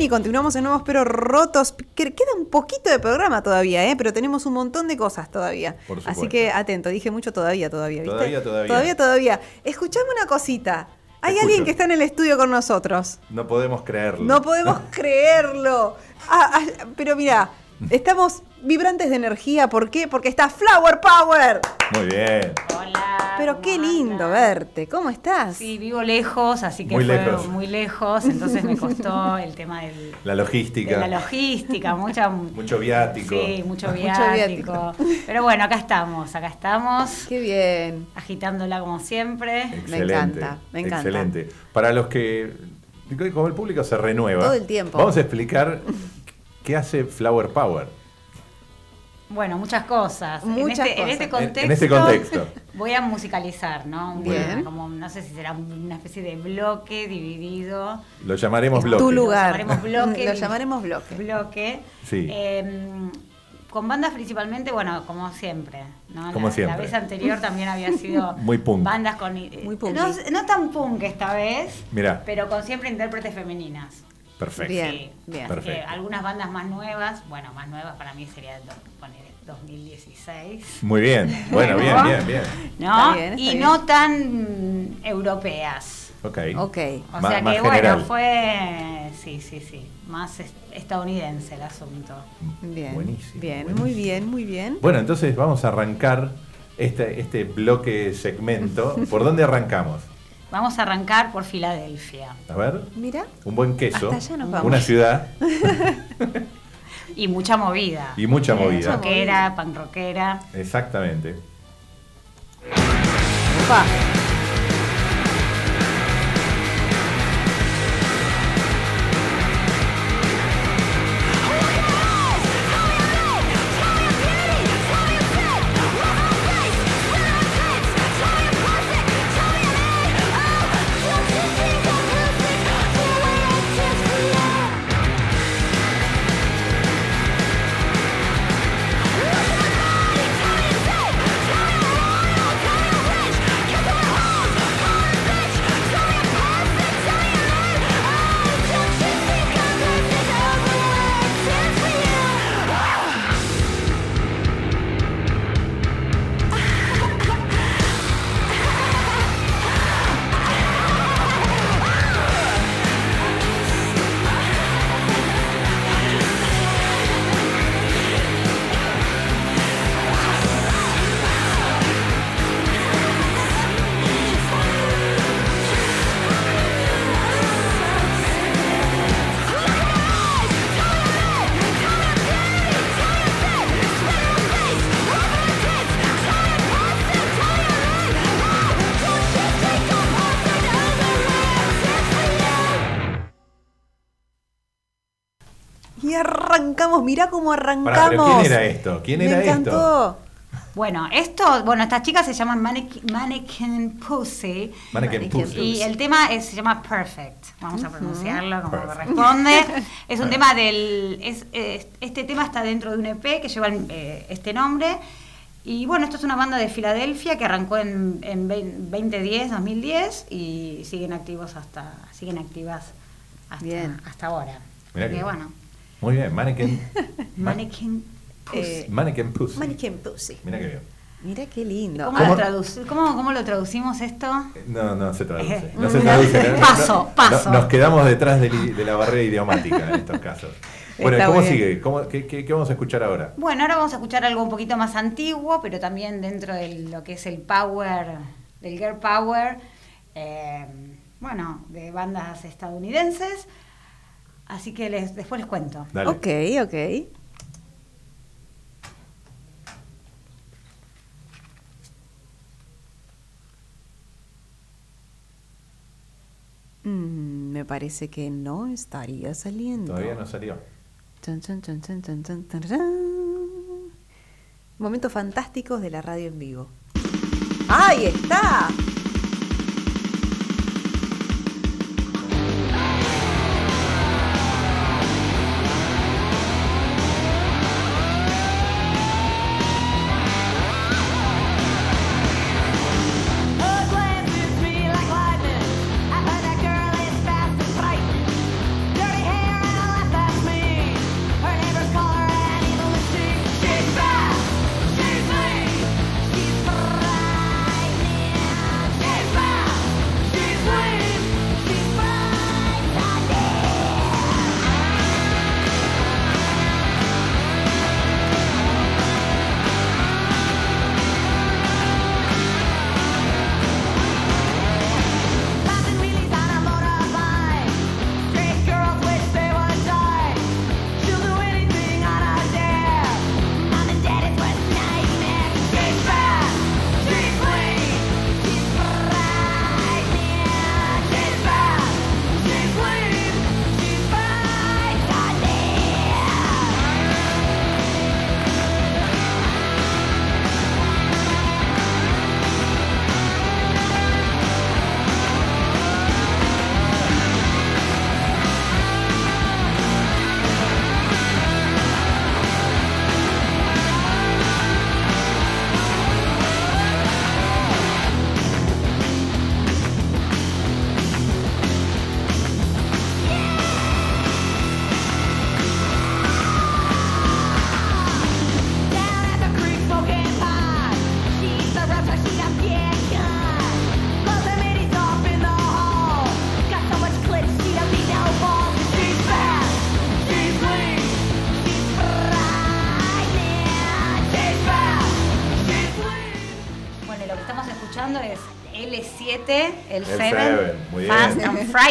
Y continuamos en Nuevos Pero Rotos. Que- Queda un poquito de programa todavía, ¿eh? pero tenemos un montón de cosas todavía. Por Así que atento, dije mucho todavía, todavía. ¿viste? Todavía, todavía. Todavía, todavía. Escuchame una cosita. Hay Escucho. alguien que está en el estudio con nosotros. No podemos creerlo. No podemos creerlo. Ah, ah, pero mira, estamos vibrantes de energía. ¿Por qué? Porque está Flower Power. Muy bien. Hola. Pero ¿cómo qué lindo verte. ¿Cómo estás? Sí, vivo lejos, así que Muy fue lejos. muy lejos, entonces me costó el tema del, La de logística. la logística, mucha, Mucho viático. Sí, mucho Mucho viático. Pero bueno, acá estamos, acá estamos, Qué bien. agitándola como siempre. Excelente. encanta, me encanta. Excelente. Para los que. Como el público se renueva. Todo el tiempo. Vamos a explicar qué hace Flower Power. Bueno, muchas cosas. Muchas en, este, en este cosas. En- contexto. en este contexto. Voy a musicalizar, ¿no? Un- Bien. Como, no sé si será una especie de bloque dividido. Lo llamaremos bloque. tu lugar. Lo llamaremos bloque. Lo llamaremos bloque. bloque. Sí. Eh, con bandas principalmente, bueno, como siempre. ¿no? Como la, siempre. La vez anterior también había sido Muy punk. bandas con... eh, Muy punky. no, no tan punk esta vez, Mirá. pero con siempre intérpretes femeninas. Perfecto. Bien, Sí. bien. Perfecto. algunas bandas más nuevas, bueno, más nuevas para mí sería do- poner 2016. Muy bien. Bueno, bien, bien, bien. ¿No? Está bien, está y bien. no tan europeas. Ok. Ok. O sea que bueno, general. fue, sí, sí, sí, más es- estadounidense el asunto. Bien. Buenísimo, Bien, buenísimo. muy bien, muy bien. Bueno, entonces vamos a arrancar este, este bloque segmento. ¿Por dónde arrancamos? Vamos a arrancar por Filadelfia. A ver. Mira. Un buen queso. Hasta allá nos vamos. Una ciudad Y mucha movida. y mucha movida. Rockera, punk rockera. Exactamente. Opa. Arrancamos, mirá cómo arrancamos. Pero ¿quién era esto? ¿Quién era Me encantó. esto? Bueno, esto, bueno, estas chicas se llaman Mannequin, Mannequin Pussy. Mannequin Pussy. Y el tema es- se llama Perfect. Vamos a pronunciarlo como Perfect. corresponde. Es un tema del. es- es- este tema está dentro de un EP que lleva eh, este nombre. Y bueno, esto es una banda de Filadelfia que arrancó en, en vein- 2010, 2010 y siguen activos hasta. siguen activas hasta, Bien. hasta ahora. Mirá que bueno. Muy bien, Mannequin. Mannequin Pussy. Eh, Mannequin Pussy. Mannequin Pussy. Mira que bien. Mira qué lindo. ¿Cómo, lo traduc- cómo- cómo lo traducimos esto? No, no se traduce. Eh, No se traduce. ¿no? paso, No- paso. Nos quedamos detrás de, la barrera idiomática en estos casos. Bueno, Está ¿cómo bien. sigue? ¿Cómo- qué, qué- qué vamos a escuchar ahora? Bueno, ahora vamos a escuchar algo un poquito más antiguo, pero también dentro de lo que es el power, del girl power, eh, bueno, de bandas estadounidenses. Así que les, después les cuento. Dale. Ok, ok. Mm, me parece que no estaría saliendo. Todavía no salió. Chun, chun, chun, chun, chun, chun, chun, chun. Momentos fantásticos de la radio en vivo. ¡Ahí está!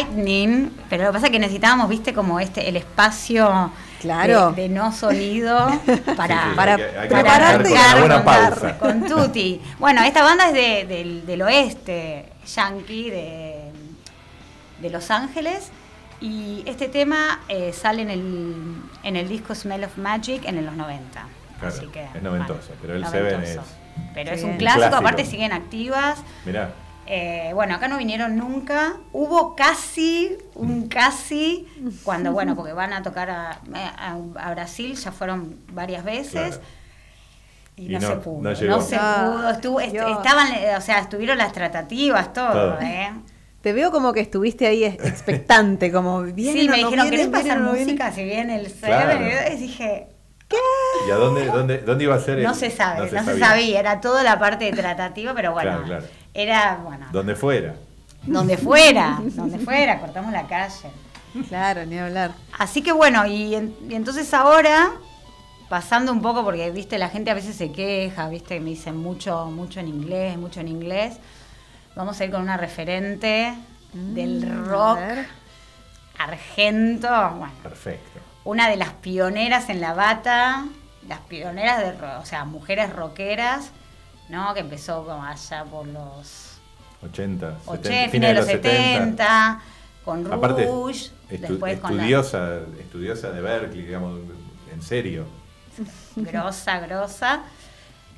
Frightening, pero lo que pasa es que necesitábamos, viste, como este, el espacio Claro. de, de no sonido para, Sí, sí, para hay que- que con pausa. con Tutti. Bueno, esta banda es de- del, del oeste, yankee, de, de Los Ángeles. Y este tema eh, sale en el, en el disco Smell of Magic en los 90. Claro, Así que, es noventoso, pero el noventoso. Seven es- Pero es Sí. un Un clásico, clásico. aparte siguen activas. Mirá, Eh, bueno, acá no vinieron nunca. Hubo casi, un casi, cuando, bueno, porque van a tocar a, a- a Brasil, ya fueron varias veces. Claro. Y, Y no, no- se pudo. no No, se Ah, pudo. Estuvo, est- Dios. estaban, eh, o sea, estuvieron las tratativas, todo, Todo. ¿eh? Te veo como que estuviste ahí ex- expectante, como viene Sí, me no dijeron, ¿querés pasar no viene?". música si viene el Claro. Y dije, ¿y a dónde, dónde, dónde iba a ser? el- no se sabe, no se, sabía. sabía. Era toda la parte de tratativa, pero bueno, Claro, claro. Era, bueno, Donde fuera. donde fuera, donde fuera, cortamos la calle. Claro, ni hablar. Así que bueno, y, en- y entonces ahora, pasando un poco, porque viste, la gente a veces se queja, viste, me dicen mucho, mucho en inglés, mucho en inglés. Vamos a ir con una referente del Mm, rock a ver. argento, bueno, Perfecto. una de las pioneras en la bata, las pioneras de, o sea, mujeres rockeras, ¿no? Que empezó como allá por los 80, 80, fines de los 70, con Aparte, Rouge, estu- después con la estudiosa, estudiosa de Berkeley, digamos, en serio. grosa, grosa,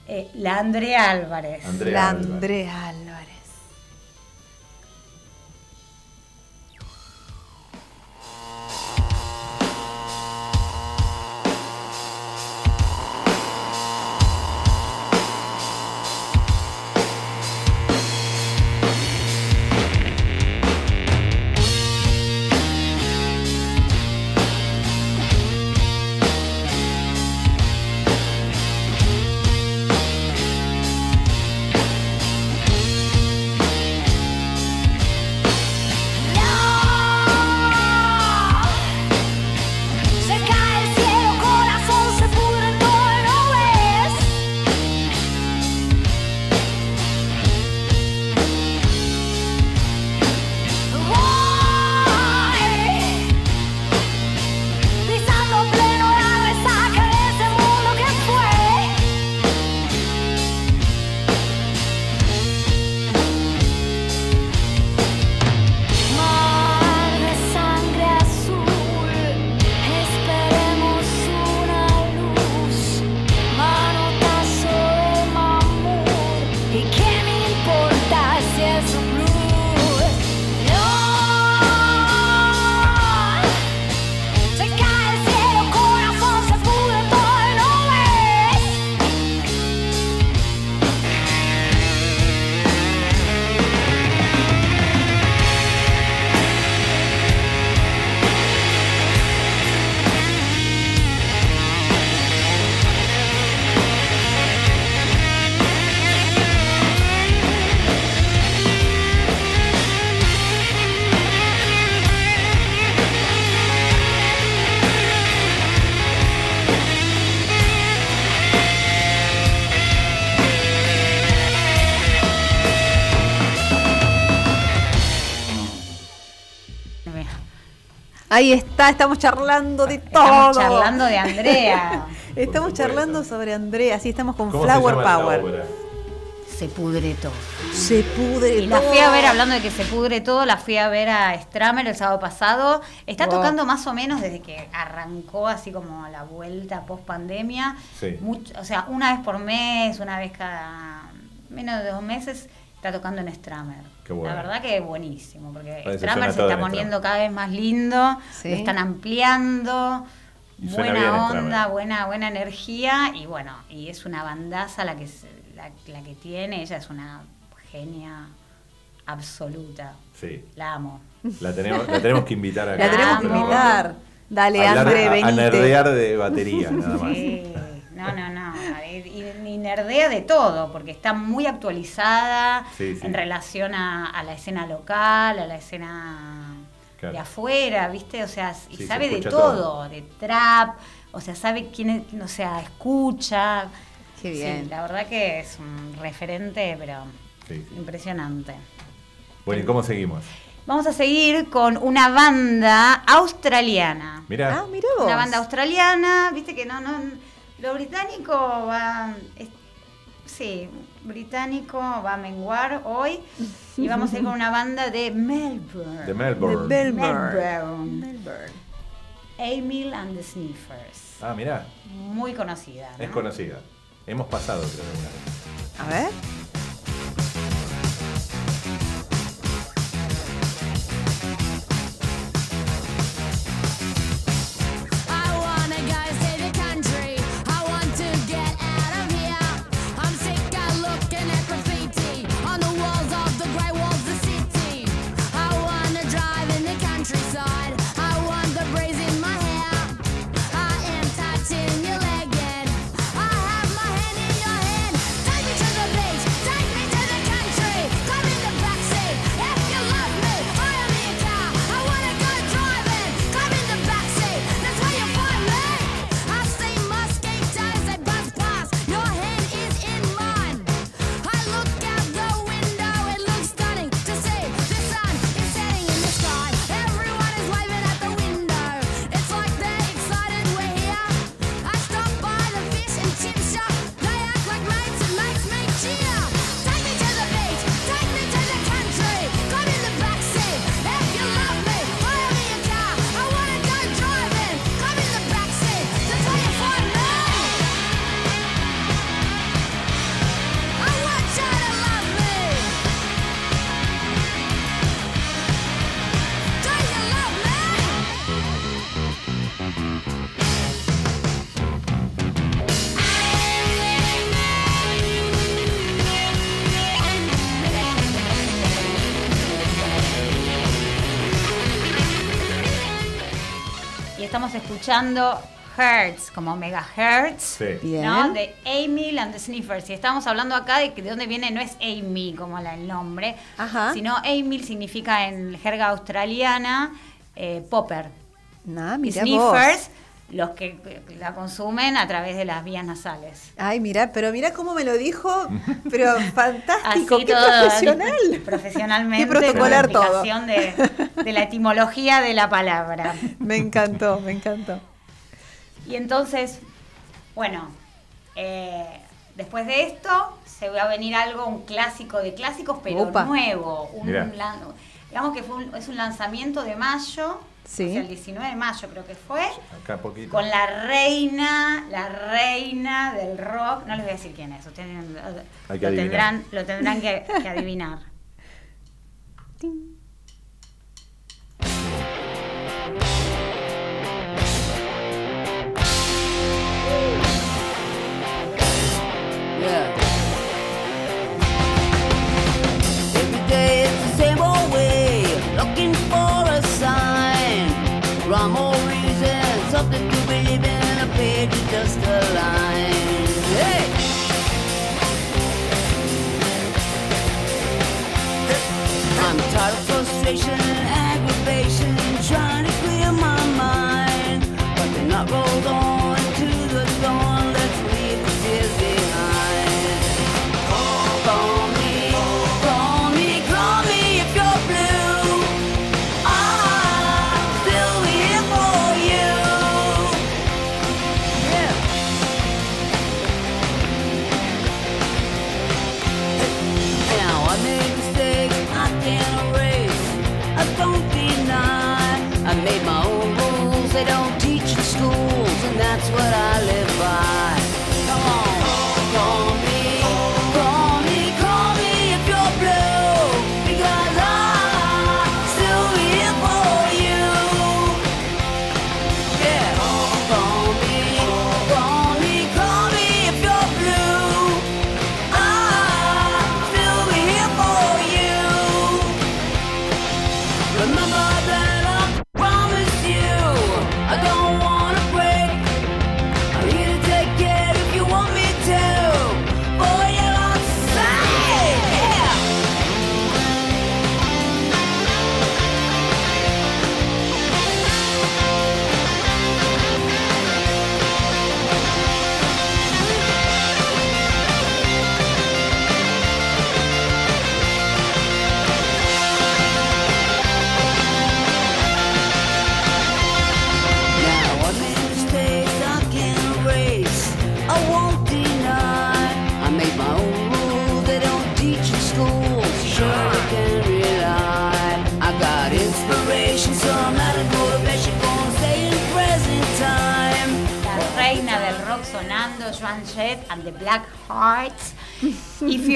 eh, la Andrea Álvarez. Andrea La Álvarez. Andrea Álvarez. Ahí está, estamos charlando de Estamos todo. charlando de Andrea. Estamos charlando sobre Andrea, sí, estamos con ¿Cómo Flower se llama la Power. obra? Se pudre todo. Se pudre Y la todo. fui a ver, hablando de que se pudre todo, la fui a ver a Stramer el sábado pasado. Está Wow. tocando más o menos desde que arrancó así como la vuelta post pandemia. Sí. o sea, una vez por mes, una vez cada menos de dos meses, está tocando en Stramer. Qué bueno. La verdad que es buenísimo, porque Parece Stramer se está en poniendo Stramer. cada vez más lindo, Sí. lo están ampliando. Buena onda, buena, buena energía y bueno, y es una bandaza la que se- la, la que tiene, ella es una genia absoluta. Sí. La amo. La tenemos, la tenemos que invitar acá. La tenemos que invitar. Dale, André, a, a venite. nerdear de batería, nada más. Sí, no, no, no. Y, y nerdea de todo, porque está muy actualizada Sí, sí. en relación a, a la escena local, a la escena Claro. de afuera, ¿viste? O sea, y Sí, se sabe de todo, todo. de trap, o sea, sabe quién es, o sea, escucha. Qué Sí, bien. la verdad que es un referente, pero Sí, sí. impresionante. Bueno, ¿y cómo seguimos? Vamos a seguir con una banda australiana. Mirá, Ah, mira vos. Una banda australiana, viste que no, no, lo británico va, es- sí, británico va a menguar hoy y vamos a ir con una banda de Melbourne. de Melbourne. De Melbourne. Melbourne. Melbourne. Emil and the Sniffers. ah, mirá, Muy conocida. ¿no? es conocida. Hemos pasado, creo, vez. A ver. Escuchando Hertz, como megahertz. Sí. Bien. ¿no? De Amy and the Sniffers. Y estamos hablando acá de que de dónde viene, no es Amy como la, el nombre, Ajá. sino Amy significa en jerga australiana eh, popper. Nah, mira sniffers, vos. Los que la consumen a través de las vías nasales. Ay, mira, pero mira cómo me lo dijo, pero fantástico, Así qué todo, profesional. Profesionalmente. Qué protocolar la todo. De, de la etimología de la palabra. Me encantó, me encantó. Y entonces, bueno, eh, después de esto se va a venir algo, un clásico de clásicos, pero Opa. nuevo. Un lan- digamos que fue un- es un lanzamiento de mayo, Sí. o sea, el 19 de mayo creo que fue, Acá poquito. con la reina, la reina del rock, no les voy a decir quién es, ustedes lo, tendrán, lo tendrán que, que adivinar.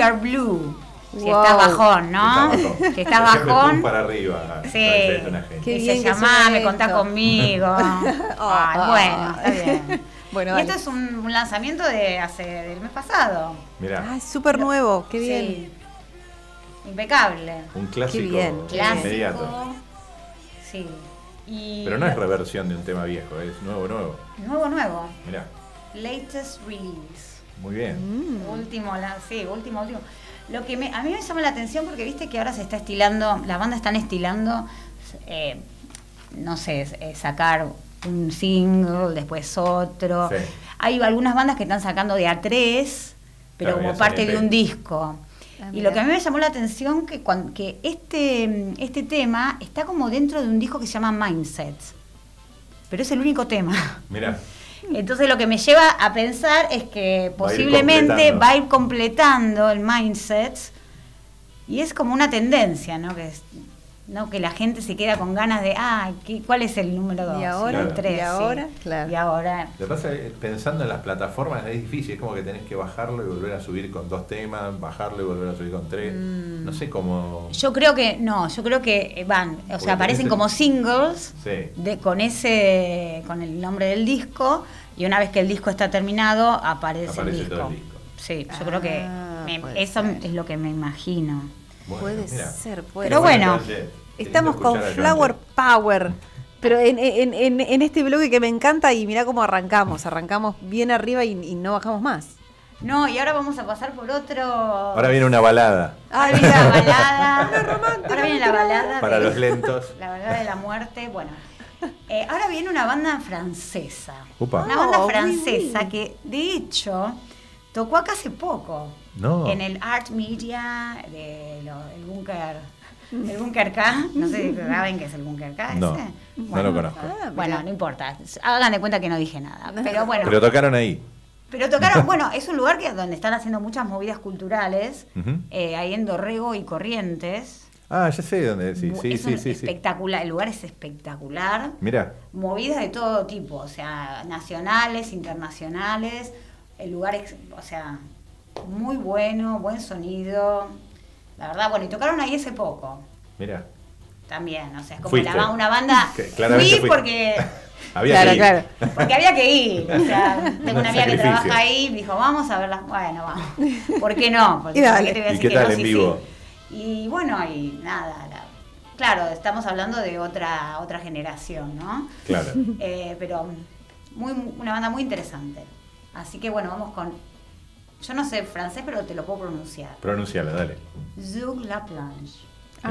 are blue. Si Wow. estás bajón, ¿no? Está bajón. Si estás bajón. para arriba. Sí. Una genia. Qué Dice, bien que llamame, suena contá esto". conmigo. Ay, bueno, está bien. Bueno, y esto es un, un lanzamiento de hace del mes pasado. Mirá, Ah, es súper nuevo, qué bien. Sí. Impecable. un clásico qué bien. inmediato. Clásico. Sí. Y Pero no es reversión de un tema viejo, es nuevo, nuevo. Nuevo, nuevo. Mirá, Latest release. Muy bien. Mm. Último, la, sí, último, último. Lo que me, a mí me llama la atención porque viste que ahora se está estilando, las bandas están estilando, eh, no sé, eh, sacar un single, después otro. Sí. Hay algunas bandas que están sacando de a tres, pero Claro, como parte de un disco. Ah, y mira. lo que a mí me llamó la atención que, cuan- que este, este tema está como dentro de un disco que se llama Mindsets. Pero es el único tema. Mirá, Entonces lo que me lleva a pensar es que Va a ir posiblemente completando. va a ir completando el mindset y es como una tendencia, ¿no? Que, es- ¿no? que la gente se queda con ganas de, ah, ¿qué- ¿cuál es el número dos? ¿Y ahora? El tres, ¿Y sí. ahora? Claro. Y ahora. lo que pasa es que pensando en las plataformas es difícil, es como que tenés que bajarlo y volver a subir con dos temas, bajarlo y volver a subir con tres. Mm. No sé cómo. Yo creo que, no, yo creo que eh, van, o Porque sea, aparecen el- como singles Sí. de, con ese, con el nombre del disco y una vez que el disco está terminado aparece, Aparece el disco. todo el disco. Sí, yo creo que Ah, me- eso ser. es lo que me imagino. Bueno, Puede ser, puede Pero ser. bueno, Transit. Qué Estamos con Flower. Power. Pero en, en- en- en este bloque que me encanta y mirá cómo arrancamos. Arrancamos bien arriba y, y no bajamos más. No, y ahora vamos a pasar por otro. Ahora viene una balada Ah, Ahora viene la balada. Ahora viene la balada. para de- los lentos. La balada de la muerte. Bueno. Eh, ahora viene una banda francesa. Upa. Una banda Oh, oui, francesa oui. que, de hecho, tocó acá hace poco. No. En el Art Media de lo- el Búnker. El Búnker K. No sé si saben qué es el Búnker K. No, ese. no lo conozco. Ah, Bueno, no importa. Hagan de cuenta que no dije nada. Pero bueno. Pero tocaron ahí. Pero tocaron, bueno, es un lugar que donde están haciendo muchas movidas culturales, Ujú. eh, ahí en Dorrego y Corrientes. Ah, ya sé dónde. Sí, sí, es sí, sí, sí. espectacular, el lugar es espectacular. Mirá, Movidas de todo tipo, o sea, nacionales, internacionales. El lugar, es, o sea, muy bueno, buen sonido. La verdad, bueno, y tocaron ahí hace poco mirá. también, o sea, es como la una banda. Que Fui porque Había Claro, que ir. claro. Porque había que ir. O sea, tengo Un una amiga que trabaja ahí, dijo, vamos a verlas. Bueno, vamos. ¿Por qué no? Porque Y dale. ¿por qué te voy a ¿Y decir qué que tal no? en Sí, vivo? sí. Y bueno, y nada. la- claro, estamos hablando de otra otra generación, ¿no? Claro. Eh, pero muy, una banda muy interesante. Así que bueno, vamos con. Yo no sé francés, pero te lo puedo pronunciar. Pronuncialo, dale. Zug La Planche. Ah.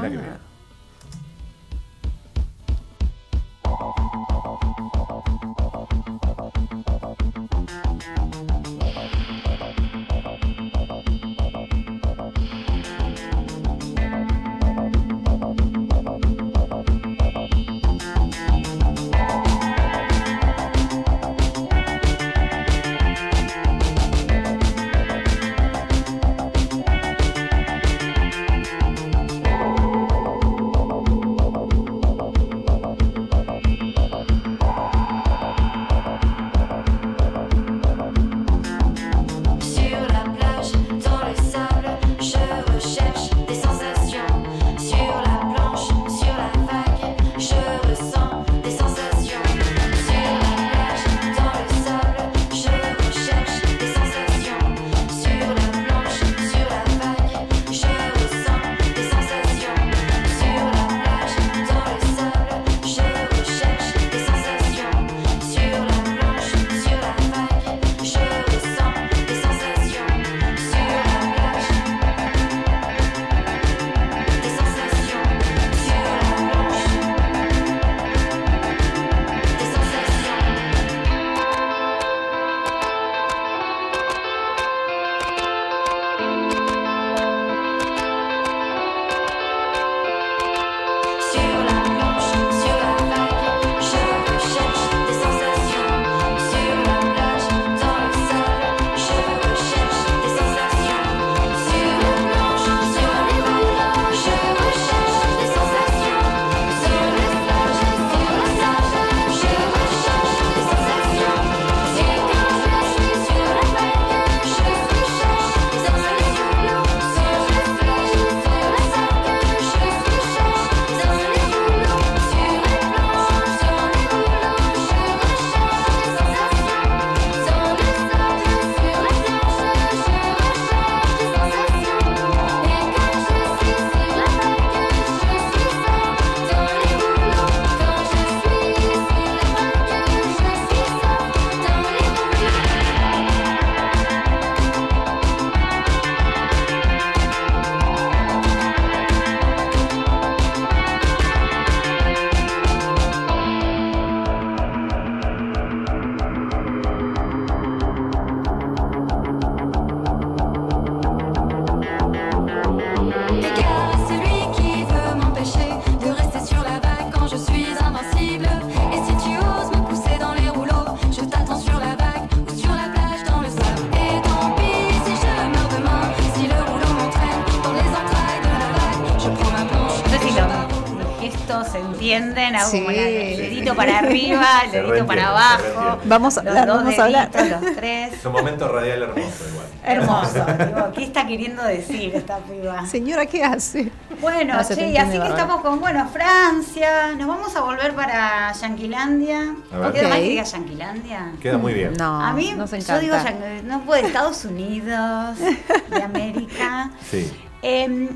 Bien. se entienden, hago Sí. el dedito para arriba, el Se dedito para abajo. Vamos a los hablar, dos vamos a hablar. deditos, los tres. Es un momento radial hermoso igual. Hermoso. Digo, ¿qué está queriendo decir esta piba? Señora, ¿qué hace? Bueno, No, che, así que estamos con, bueno, Francia, nos vamos a volver para Yanquilandia. ¿Queda mal Ok. que diga Yanquilandia? Queda muy bien. No, a mí, nos yo digo, no puedo, Estados Unidos, de América. Sí. Eh,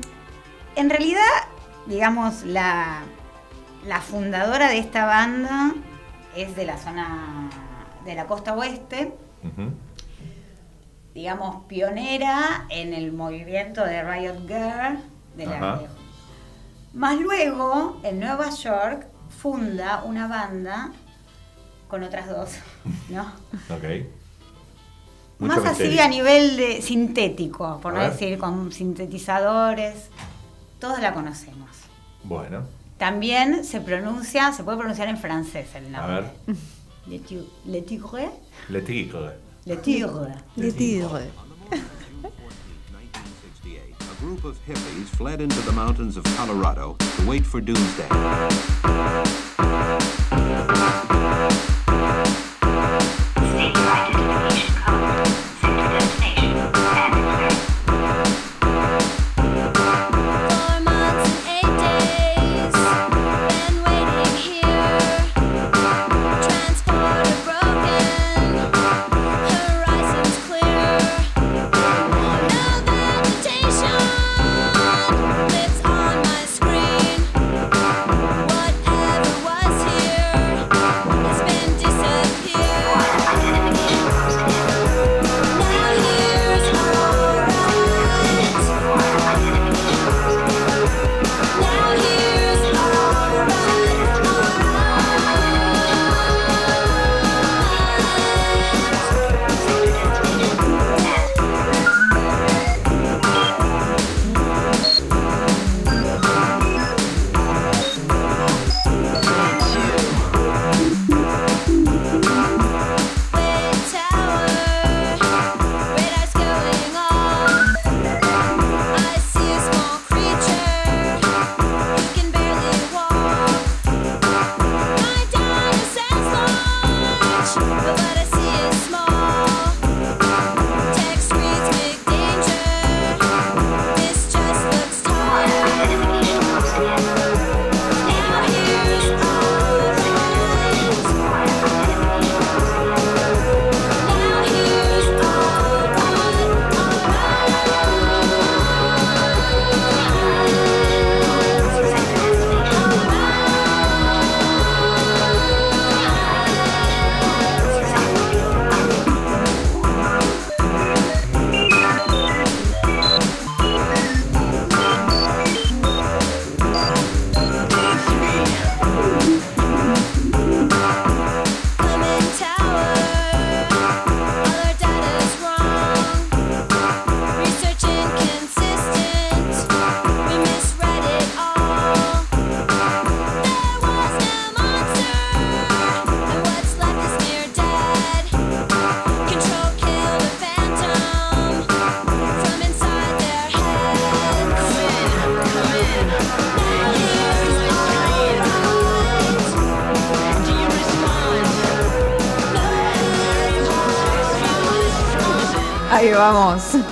en realidad, digamos, la, la fundadora de esta banda es de la zona de la costa oeste, digamos, pionera en el movimiento de Riot Girl. De la, Ajá. más luego, en Nueva York, funda una banda con otras dos, ¿no? Ok. Mucho Más así a nivel de sintético, por no decir con sintetizadores. Todos la conocemos. Bueno, También se pronuncia, se puede pronunciar en francés el a nombre. ver. Le Tigre. Le Tigre. Le tigre. Le Tigre. Le tigre. 1968, a group of hippies fled into the mountains of Colorado to wait for doomsday.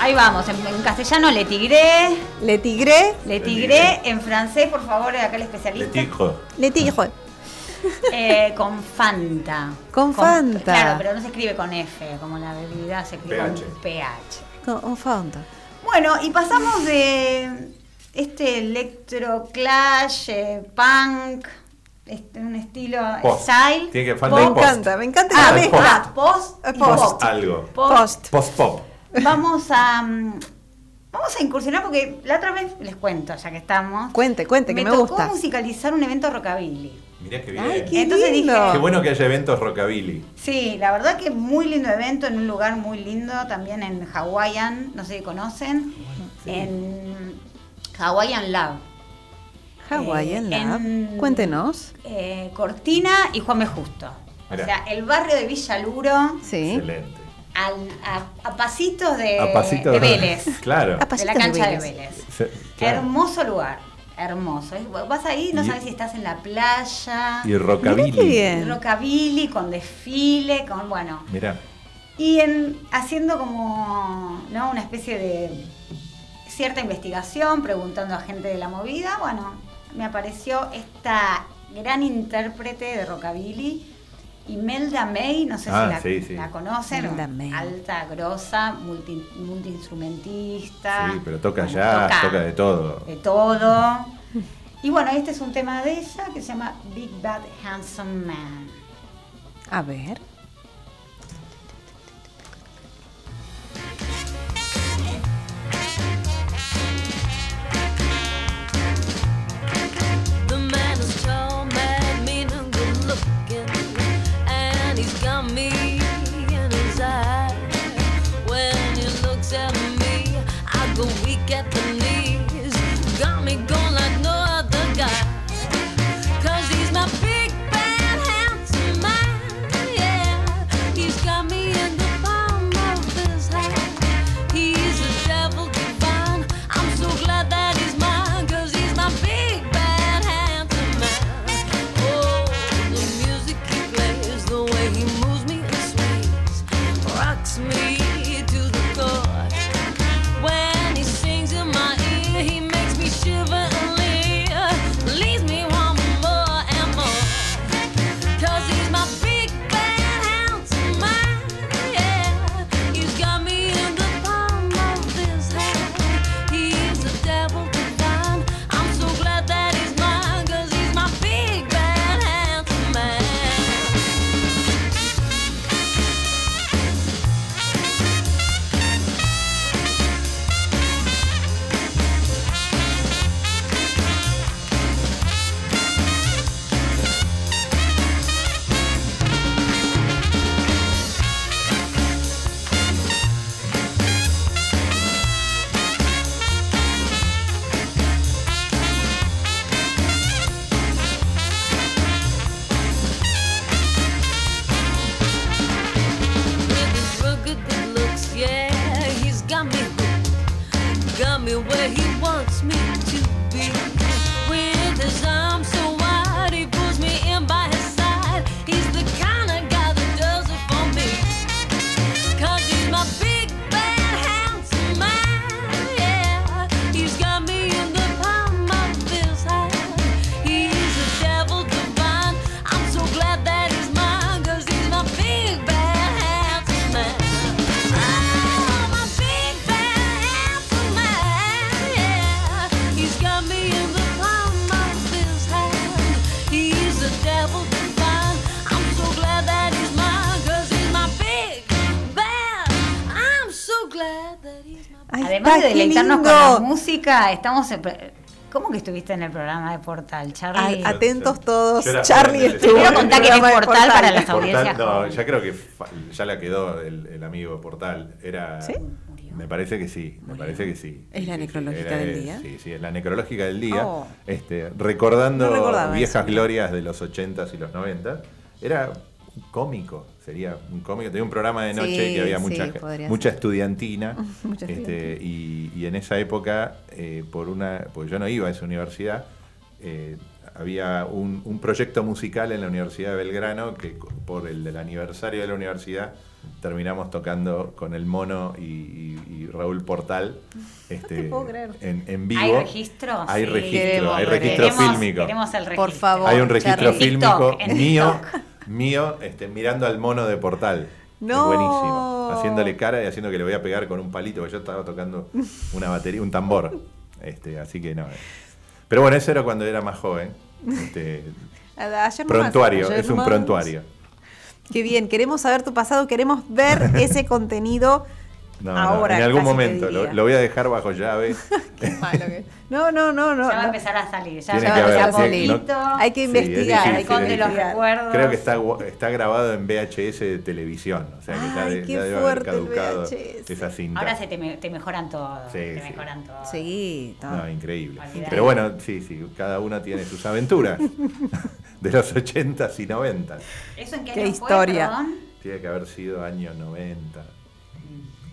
Ahí vamos, en, en castellano le tigré, Le tigre. le Le tigré, en francés, por favor, acá el Le especialista. tigre. Le tigre. Eh, con Fanta. Con Fanta. Claro, pero no se escribe con F, como la bebida se escribe PH. con PH. Con Fanta. Bueno, y pasamos de este electro clash, eh, punk, este, un estilo Post. style. Tiene que falta Me encanta, me encanta Ah, mezcla. ah, post Post. Algo. Post. Post pop. Vamos a mm, vamos a incursionar porque la otra vez les cuento, ya que estamos. Cuente, cuente, que me tocó gusta. musicalizar un evento rockabilly. Mirá qué bien. Ay, qué Entonces lindo. dije- Qué bueno que haya eventos rockabilly. Sí, la verdad que muy lindo evento en un lugar muy lindo, también en Hawaiian, no sé si conocen, en Hawaiian Lab. Hawaiian Eh, Lab. en- Cuéntenos. Eh, Cortina y Juan B. Justo. Mirá. O sea, el barrio de Villaluro Sí. Excelente. Al- a, a pasitos de, A pasito de Vélez. Claro. A de la cancha de Vélez. Vélez. Se- claro. Hermoso lugar. hermoso. Vas ahí, no Y- sabes si estás en la playa. Y rockabilly. Mirá qué bien. Rockabilly, con desfile, con, bueno. Mirá. Y en, haciendo como ¿no? una especie de cierta investigación, preguntando a gente de la movida, bueno, me apareció esta gran intérprete de rockabilly, Imelda May, no sé Ah, si la, sí, sí. la conocen, Imelda May. alta, grosa, multi, multiinstrumentista. Sí, pero toca bueno, jazz, toca de todo. de todo. Y bueno, este es un tema de ella que se llama Big Bad Handsome Man. A ver. Got me in his. When he looks at me, I go weak at the knees. Got me going got me. Got me where he wants me to be. With his arms so Además está, de qué deleitarnos con lindo. la música, estamos... en ¿Cómo que estuviste en el programa de Portal, Charlie? Atentos todos. Charlie estuvo. Es de Portal para las Portal, audiencias no, jóvenes. ya creo que ya la quedó el, el amigo Portal. Era, ¿Sí? Me parece que sí, me parece que sí. ¿Es la necrológica era- del día? Sí, sí, es la necrológica del día. Oh. Este, recordando No viejas eso. glorias de los 80s y los 90 Era cómico, sería un cómico. Tenía un programa de noche Sí, que había sí, mucha, podría mucha estudiantina. Mucha este, y, y en esa época, eh, por una, porque yo no iba a esa universidad, eh, había un, un proyecto musical en la Universidad de Belgrano que por el del aniversario de la universidad terminamos tocando con el mono y, y- y Raúl Portal este, puedo creer. En, en vivo. ¿Hay registro? Hay Sí. registro, Queremos hay registro Queremos- fílmico. Queremos el registro. Por favor. Hay un registro Charlie. fílmico TikTok, mío, TikTok. mío este, mirando al mono de Portal. No. Es buenísimo. Haciéndole cara y haciendo que le voy a pegar con un palito, porque yo estaba tocando una batería, un tambor. Este, así que no. eh. Pero bueno, eso era cuando era más joven. Este, Ayer nomás, prontuario, ayer es un nomás. prontuario. Qué bien, queremos saber tu pasado, queremos ver ese contenido No, no, ahora. en algún momento, lo, lo voy a dejar bajo llave. No, no, no, no. Ya va a no. empezar a salir. Ya, ya que va a empezar sí, poquito. no- Hay que Sí, es investigar. difícil, hay que los investigar. recuerdos. Creo que está, gu- está grabado en VHS de televisión. O sea que ya, Ay, de- qué ya debe haber caducado esa cinta. Ahora se te, me- te mejoran todo. Sí, te sí. mejoran todo. Sí, todo. No, increíble. Olvidate. Pero bueno, sí, sí, cada uno tiene sus aventuras de los 80s y 90s. ¿Eso en qué, Qué año historia. Fue? Tiene que haber sido años 90,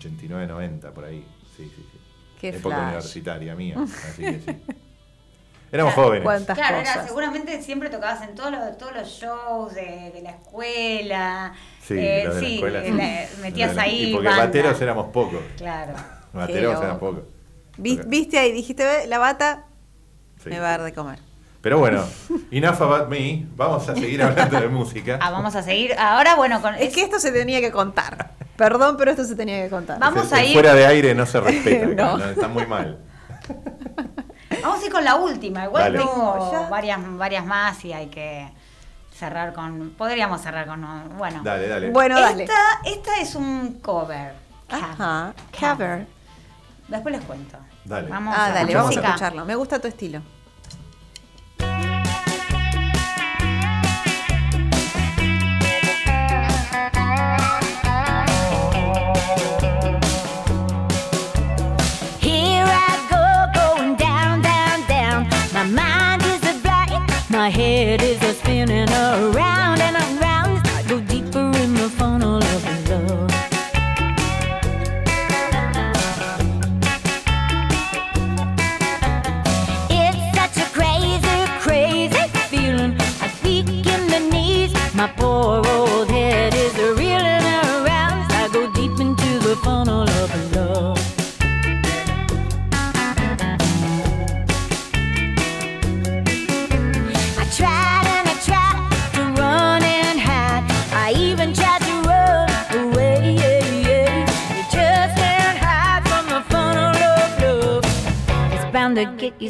89, 90, por ahí. Sí, sí, sí. Qué Época flash. universitaria mía, así que sí. Éramos Claro, jóvenes. cuántas Claro, era- seguramente siempre tocabas en todos los, todos los shows de, de la escuela. Sí, Eh, los de la sí, escuela. la- metías la- ahí. Y porque banda. bateros éramos pocos. Claro. Bateros eran pocos. Viste ahí, dijiste, "Ve, la bata Sí. me va a dar de comer. Pero bueno, enough about me. Vamos a seguir hablando de música. Ah, vamos a seguir. Ahora, bueno, con. Es que esto se tenía que contar. Perdón, pero esto se tenía que contar. Vamos El- a el ir- Fuera de aire no se respeta. No. no, está muy mal. Vamos a ir con la última. Igual Dale. tengo Ya. varias, varias más y hay que cerrar con. Podríamos cerrar con. Bueno. Dale, dale. Bueno, dale. Esta, esta es un cover. Ajá, cover. Después les cuento. Dale. Vamos Ah, a dale, vamos a escucharlo. Me gusta tu estilo. My head is a spinning around around.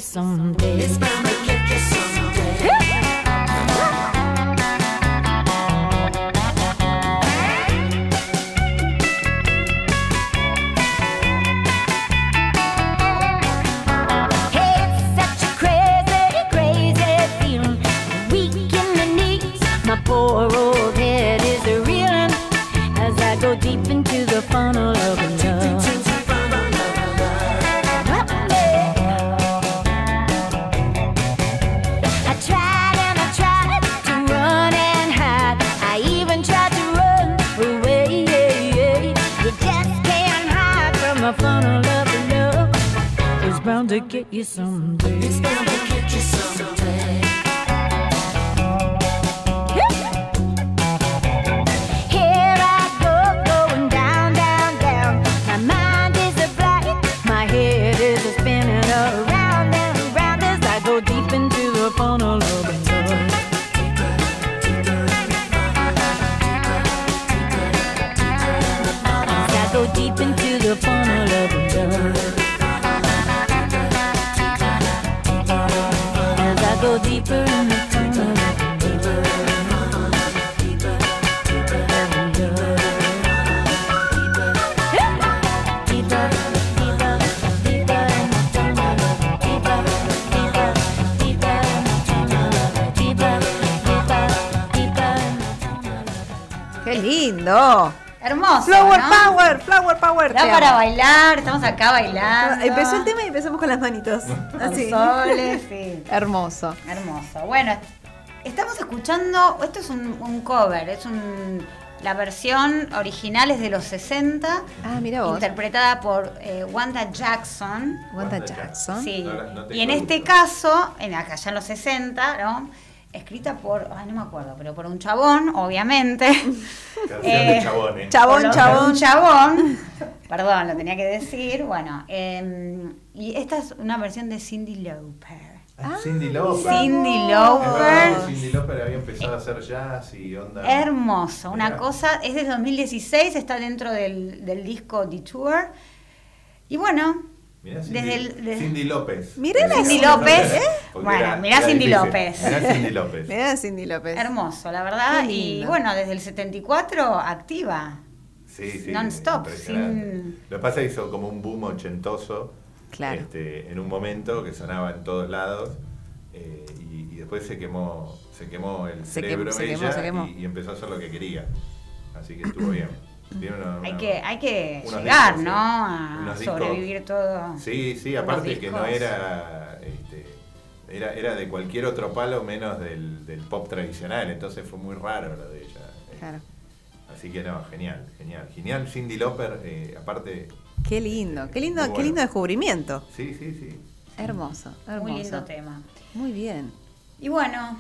Someday. ¡Qué lindo! Hermoso. Flower ¿no? Power, Flower Power. Da para amo. bailar, estamos acá bailando. Empezó el tema y empezamos con las manitos. Así. soles, sí. Hermoso. Hermoso. Bueno, estamos escuchando, esto es un, un cover, es un, la versión original es de los 60, Ah, mira vos. interpretada por eh, Wanda Jackson. Wanda Wanda Jackson. Sí. No no y en este caso, en acá ya en los 60, ¿no? Escrita por, ay, no me acuerdo, pero por un chabón, obviamente. Canción Eh, de. Chabón, lo- chabón. Un chabón. Perdón, lo tenía que decir. Bueno, eh, y esta es una versión de Cindy Lauper. Ah, Cindy Lauper. Cindy Lauper. que Cindy Lauper había empezado a hacer jazz y onda. Hermoso, una Mirá. cosa, es de 2016, está dentro del, del disco Detour. Y bueno, Mirá Cindy, desde el- Cindy López. Mirá la Cindy López. ¿eh? Bueno, era- mirá era Cindy. López. Mirá Cindy López. Mirá Cindy López. hermoso, la verdad. Y bueno, desde el 74 activa. Sí, sí. Non-stop, sin- Lo que pasa es que hizo como un boom ochentoso. Claro. este, en un momento que sonaba en todos lados. eh, y, y después se quemó, se quemó el Se cerebro quemó, se ella quemó, se quemó. Y, y empezó a hacer lo que quería. Así que estuvo bien. Tiene una- Hay que, hay que llegar, discos, ¿no? A discos. sobrevivir todo. Sí, sí, aparte que no era, este, era. Era de cualquier otro palo menos del, del pop tradicional. Entonces fue muy raro lo de ella. Claro. Así que no, genial, genial. Genial Cindy Lauper, eh, aparte. Qué lindo, qué lindo, qué lindo descubrimiento. Sí, sí, sí. Hermoso, hermoso. Muy lindo tema. Muy bien. Y bueno,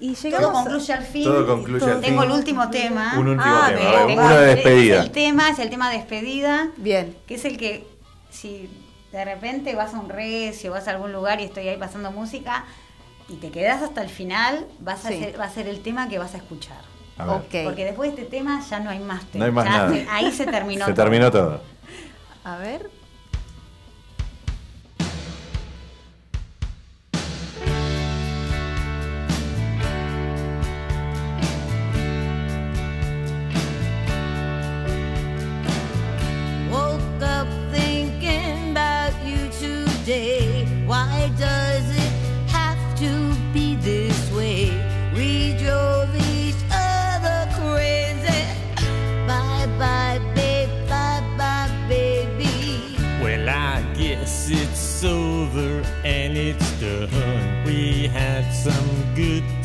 Y todo llegamos a- concluye al fin. Todo concluye al Tengo fin. el último tema. Un último Ah, tema, ver, uno de despedida. El tema es el tema despedida, Bien. que es el que si de repente vas a un recio, vas a algún lugar y estoy ahí pasando música y te quedas hasta el final, vas a Sí. ser- va a ser el tema que vas a escuchar. A ver. Porque después de este tema ya no hay más tema. No hay más Ya nada. se- ahí se terminó. Se todo. terminó todo. A ver.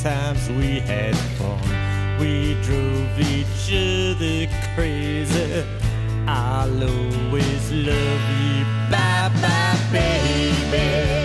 Times, we had fun. We drove each other crazy. I'll always love you. Bye bye, baby.